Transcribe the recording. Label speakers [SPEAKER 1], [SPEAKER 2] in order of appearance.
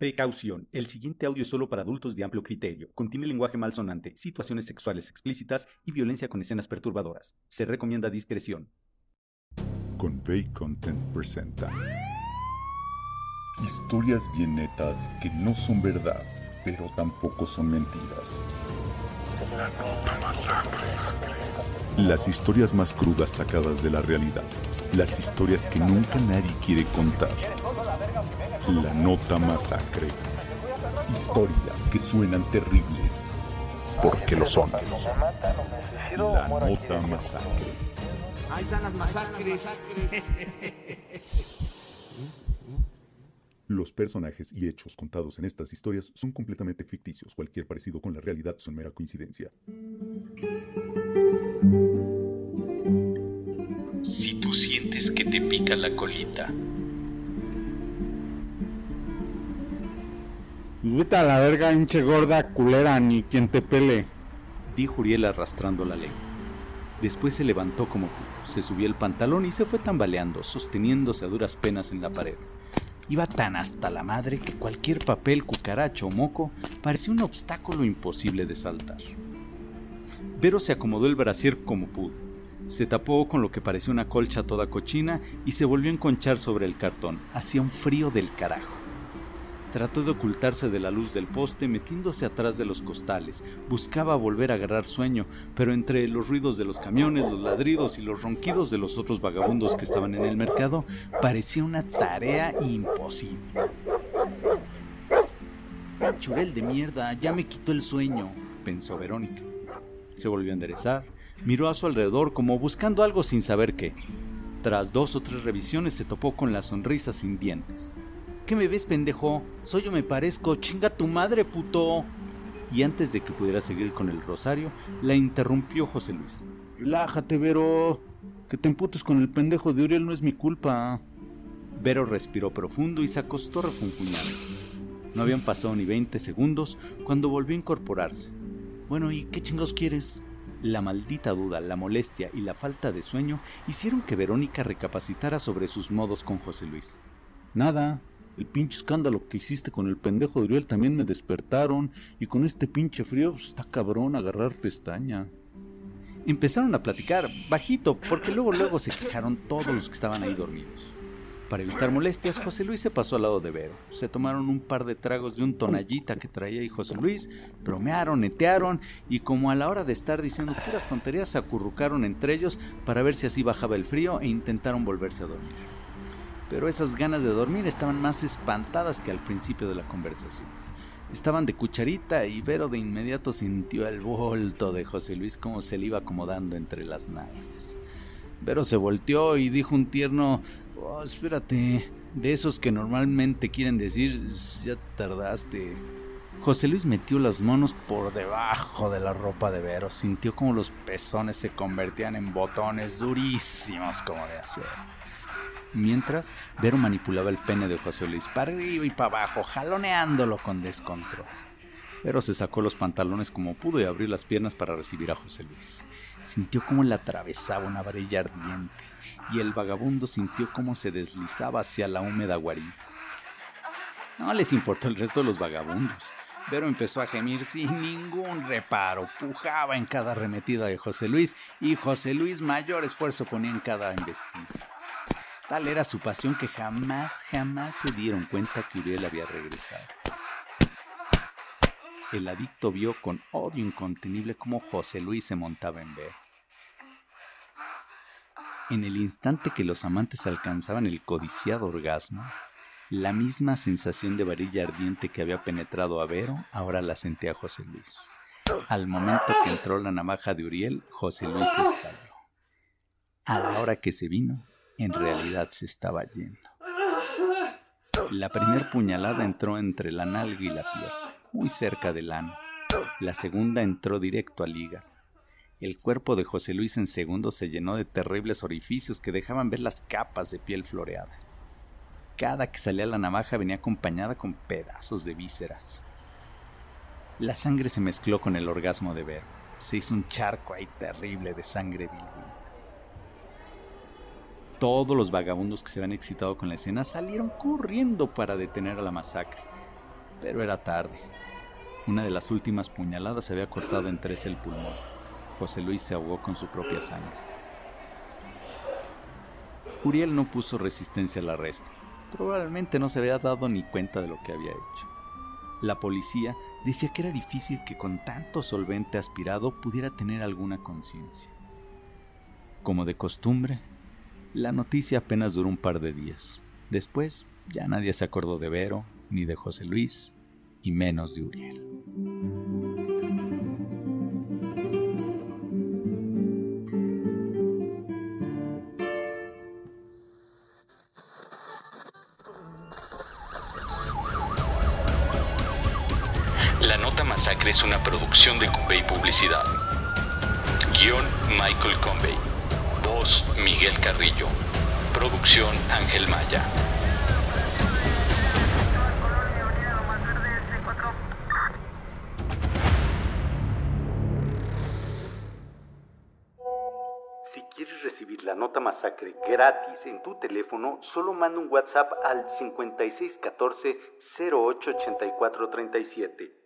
[SPEAKER 1] Precaución. El siguiente audio es solo para adultos de amplio criterio. Contiene lenguaje malsonante, situaciones sexuales explícitas y violencia con escenas perturbadoras. Se recomienda discreción.
[SPEAKER 2] Convey Content presenta Historias bien netas que no son verdad, pero tampoco son mentiras. La nota masacre. Las historias más crudas sacadas de la realidad. Las historias que nunca nadie quiere contar. La nota masacre. Historias que suenan terribles. Porque lo son. La nota masacre.
[SPEAKER 3] Ahí están las masacres.
[SPEAKER 2] Los personajes y hechos contados en estas historias son completamente ficticios. Cualquier parecido con la realidad son mera coincidencia.
[SPEAKER 4] Si tú sientes que te pica la colita,
[SPEAKER 5] Vete a la verga, hinche gorda, culera, ni quien te pele.
[SPEAKER 1] Dijo Uriel arrastrando la lengua. Después se levantó como pudo, se subió el pantalón y se fue tambaleando, sosteniéndose a duras penas en la pared. Iba tan hasta la madre que cualquier papel, cucaracho o moco parecía un obstáculo imposible de saltar. Vero se acomodó el brasier como pudo. Se tapó con lo que parecía una colcha toda cochina y se volvió a enconchar sobre el cartón. Hacía un frío del carajo. Trató de ocultarse de la luz del poste metiéndose atrás de los costales. Buscaba volver a agarrar sueño, pero entre los ruidos de los camiones, los ladridos y los ronquidos de los otros vagabundos que estaban en el mercado, parecía una tarea imposible. Churel de mierda, ya me quitó el sueño, pensó Verónica. Se volvió a enderezar, miró a su alrededor como buscando algo sin saber qué. Tras dos o tres revisiones se topó con la sonrisa sin dientes. ¿Qué me ves, pendejo? Soy yo me parezco, chinga tu madre, puto. Y antes de que pudiera seguir con el rosario, la interrumpió José Luis.
[SPEAKER 5] Relájate, Vero. Que te emputes con el pendejo de Uriel no es mi culpa.
[SPEAKER 1] Vero respiró profundo y se acostó refunfuñando. No habían pasado ni 20 segundos cuando volvió a incorporarse. Bueno, ¿y qué chingados quieres? La maldita duda, la molestia y la falta de sueño hicieron que Verónica recapacitara sobre sus modos con José Luis.
[SPEAKER 5] Nada. El pinche escándalo que hiciste con el pendejo de Uriel también me despertaron. Y con este pinche frío pues, está cabrón agarrar pestaña.
[SPEAKER 1] Empezaron a platicar bajito, porque luego luego se quejaron todos los que estaban ahí dormidos. Para evitar molestias, José Luis se pasó al lado de Vero. Se tomaron un par de tragos de un tonallita que traía ahí José Luis, bromearon, netearon y como a la hora de estar diciendo puras tonterías se acurrucaron entre ellos para ver si así bajaba el frío e intentaron volverse a dormir. Pero esas ganas de dormir estaban más espantadas que al principio de la conversación. Estaban de cucharita y Vero de inmediato sintió el volto de José Luis como se le iba acomodando entre las nalgas. Vero se volteó y dijo un tierno, oh, espérate, de esos que normalmente quieren decir, ya tardaste. José Luis metió las manos por debajo de la ropa de Vero, sintió como los pezones se convertían en botones durísimos como de acero. Mientras, Vero manipulaba el pene de José Luis para arriba y para abajo, jaloneándolo con descontrol. Vero se sacó los pantalones como pudo y abrió las piernas para recibir a José Luis. Sintió cómo le atravesaba una varilla ardiente y el vagabundo sintió cómo se deslizaba hacia la húmeda guarida. No les importó el resto de los vagabundos. Vero empezó a gemir sin ningún reparo, pujaba en cada arremetida de José Luis y José Luis mayor esfuerzo ponía en cada embestida. Tal era su pasión que jamás, jamás se dieron cuenta que Uriel había regresado. El adicto vio con odio incontenible cómo José Luis se montaba en Vero. En el instante que los amantes alcanzaban el codiciado orgasmo, la misma sensación de varilla ardiente que había penetrado a Vero ahora la sentía José Luis. Al momento que entró la navaja de Uriel, José Luis estalló. A la hora que se vino, en realidad se estaba yendo. La primer puñalada entró entre la nalga y la pierna, muy cerca del ano. La segunda entró directo al hígado. El cuerpo de José Luis en segundos se llenó de terribles orificios que dejaban ver las capas de piel floreada. Cada que salía la navaja venía acompañada con pedazos de vísceras. La sangre se mezcló con el orgasmo de ver. Se hizo un charco ahí terrible de sangre diluida. Todos los vagabundos que se habían excitado con la escena salieron corriendo para detener a la masacre. Pero era tarde. Una de las últimas puñaladas había cortado en tres el pulmón. José Luis se ahogó con su propia sangre. Uriel no puso resistencia al arresto. Probablemente no se había dado ni cuenta de lo que había hecho. La policía decía que era difícil que con tanto solvente aspirado pudiera tener alguna conciencia. Como de costumbre, la noticia apenas duró un par de días. Después ya nadie se acordó de Vero, ni de José Luis, y menos de Uriel.
[SPEAKER 4] La Nota Masacre es una producción de Convey Publicidad. Guión Michael Convey. Miguel Carrillo. Producción Ángel Maya.
[SPEAKER 1] Si quieres recibir la nota masacre gratis en tu teléfono, solo manda un WhatsApp al 5614 088437.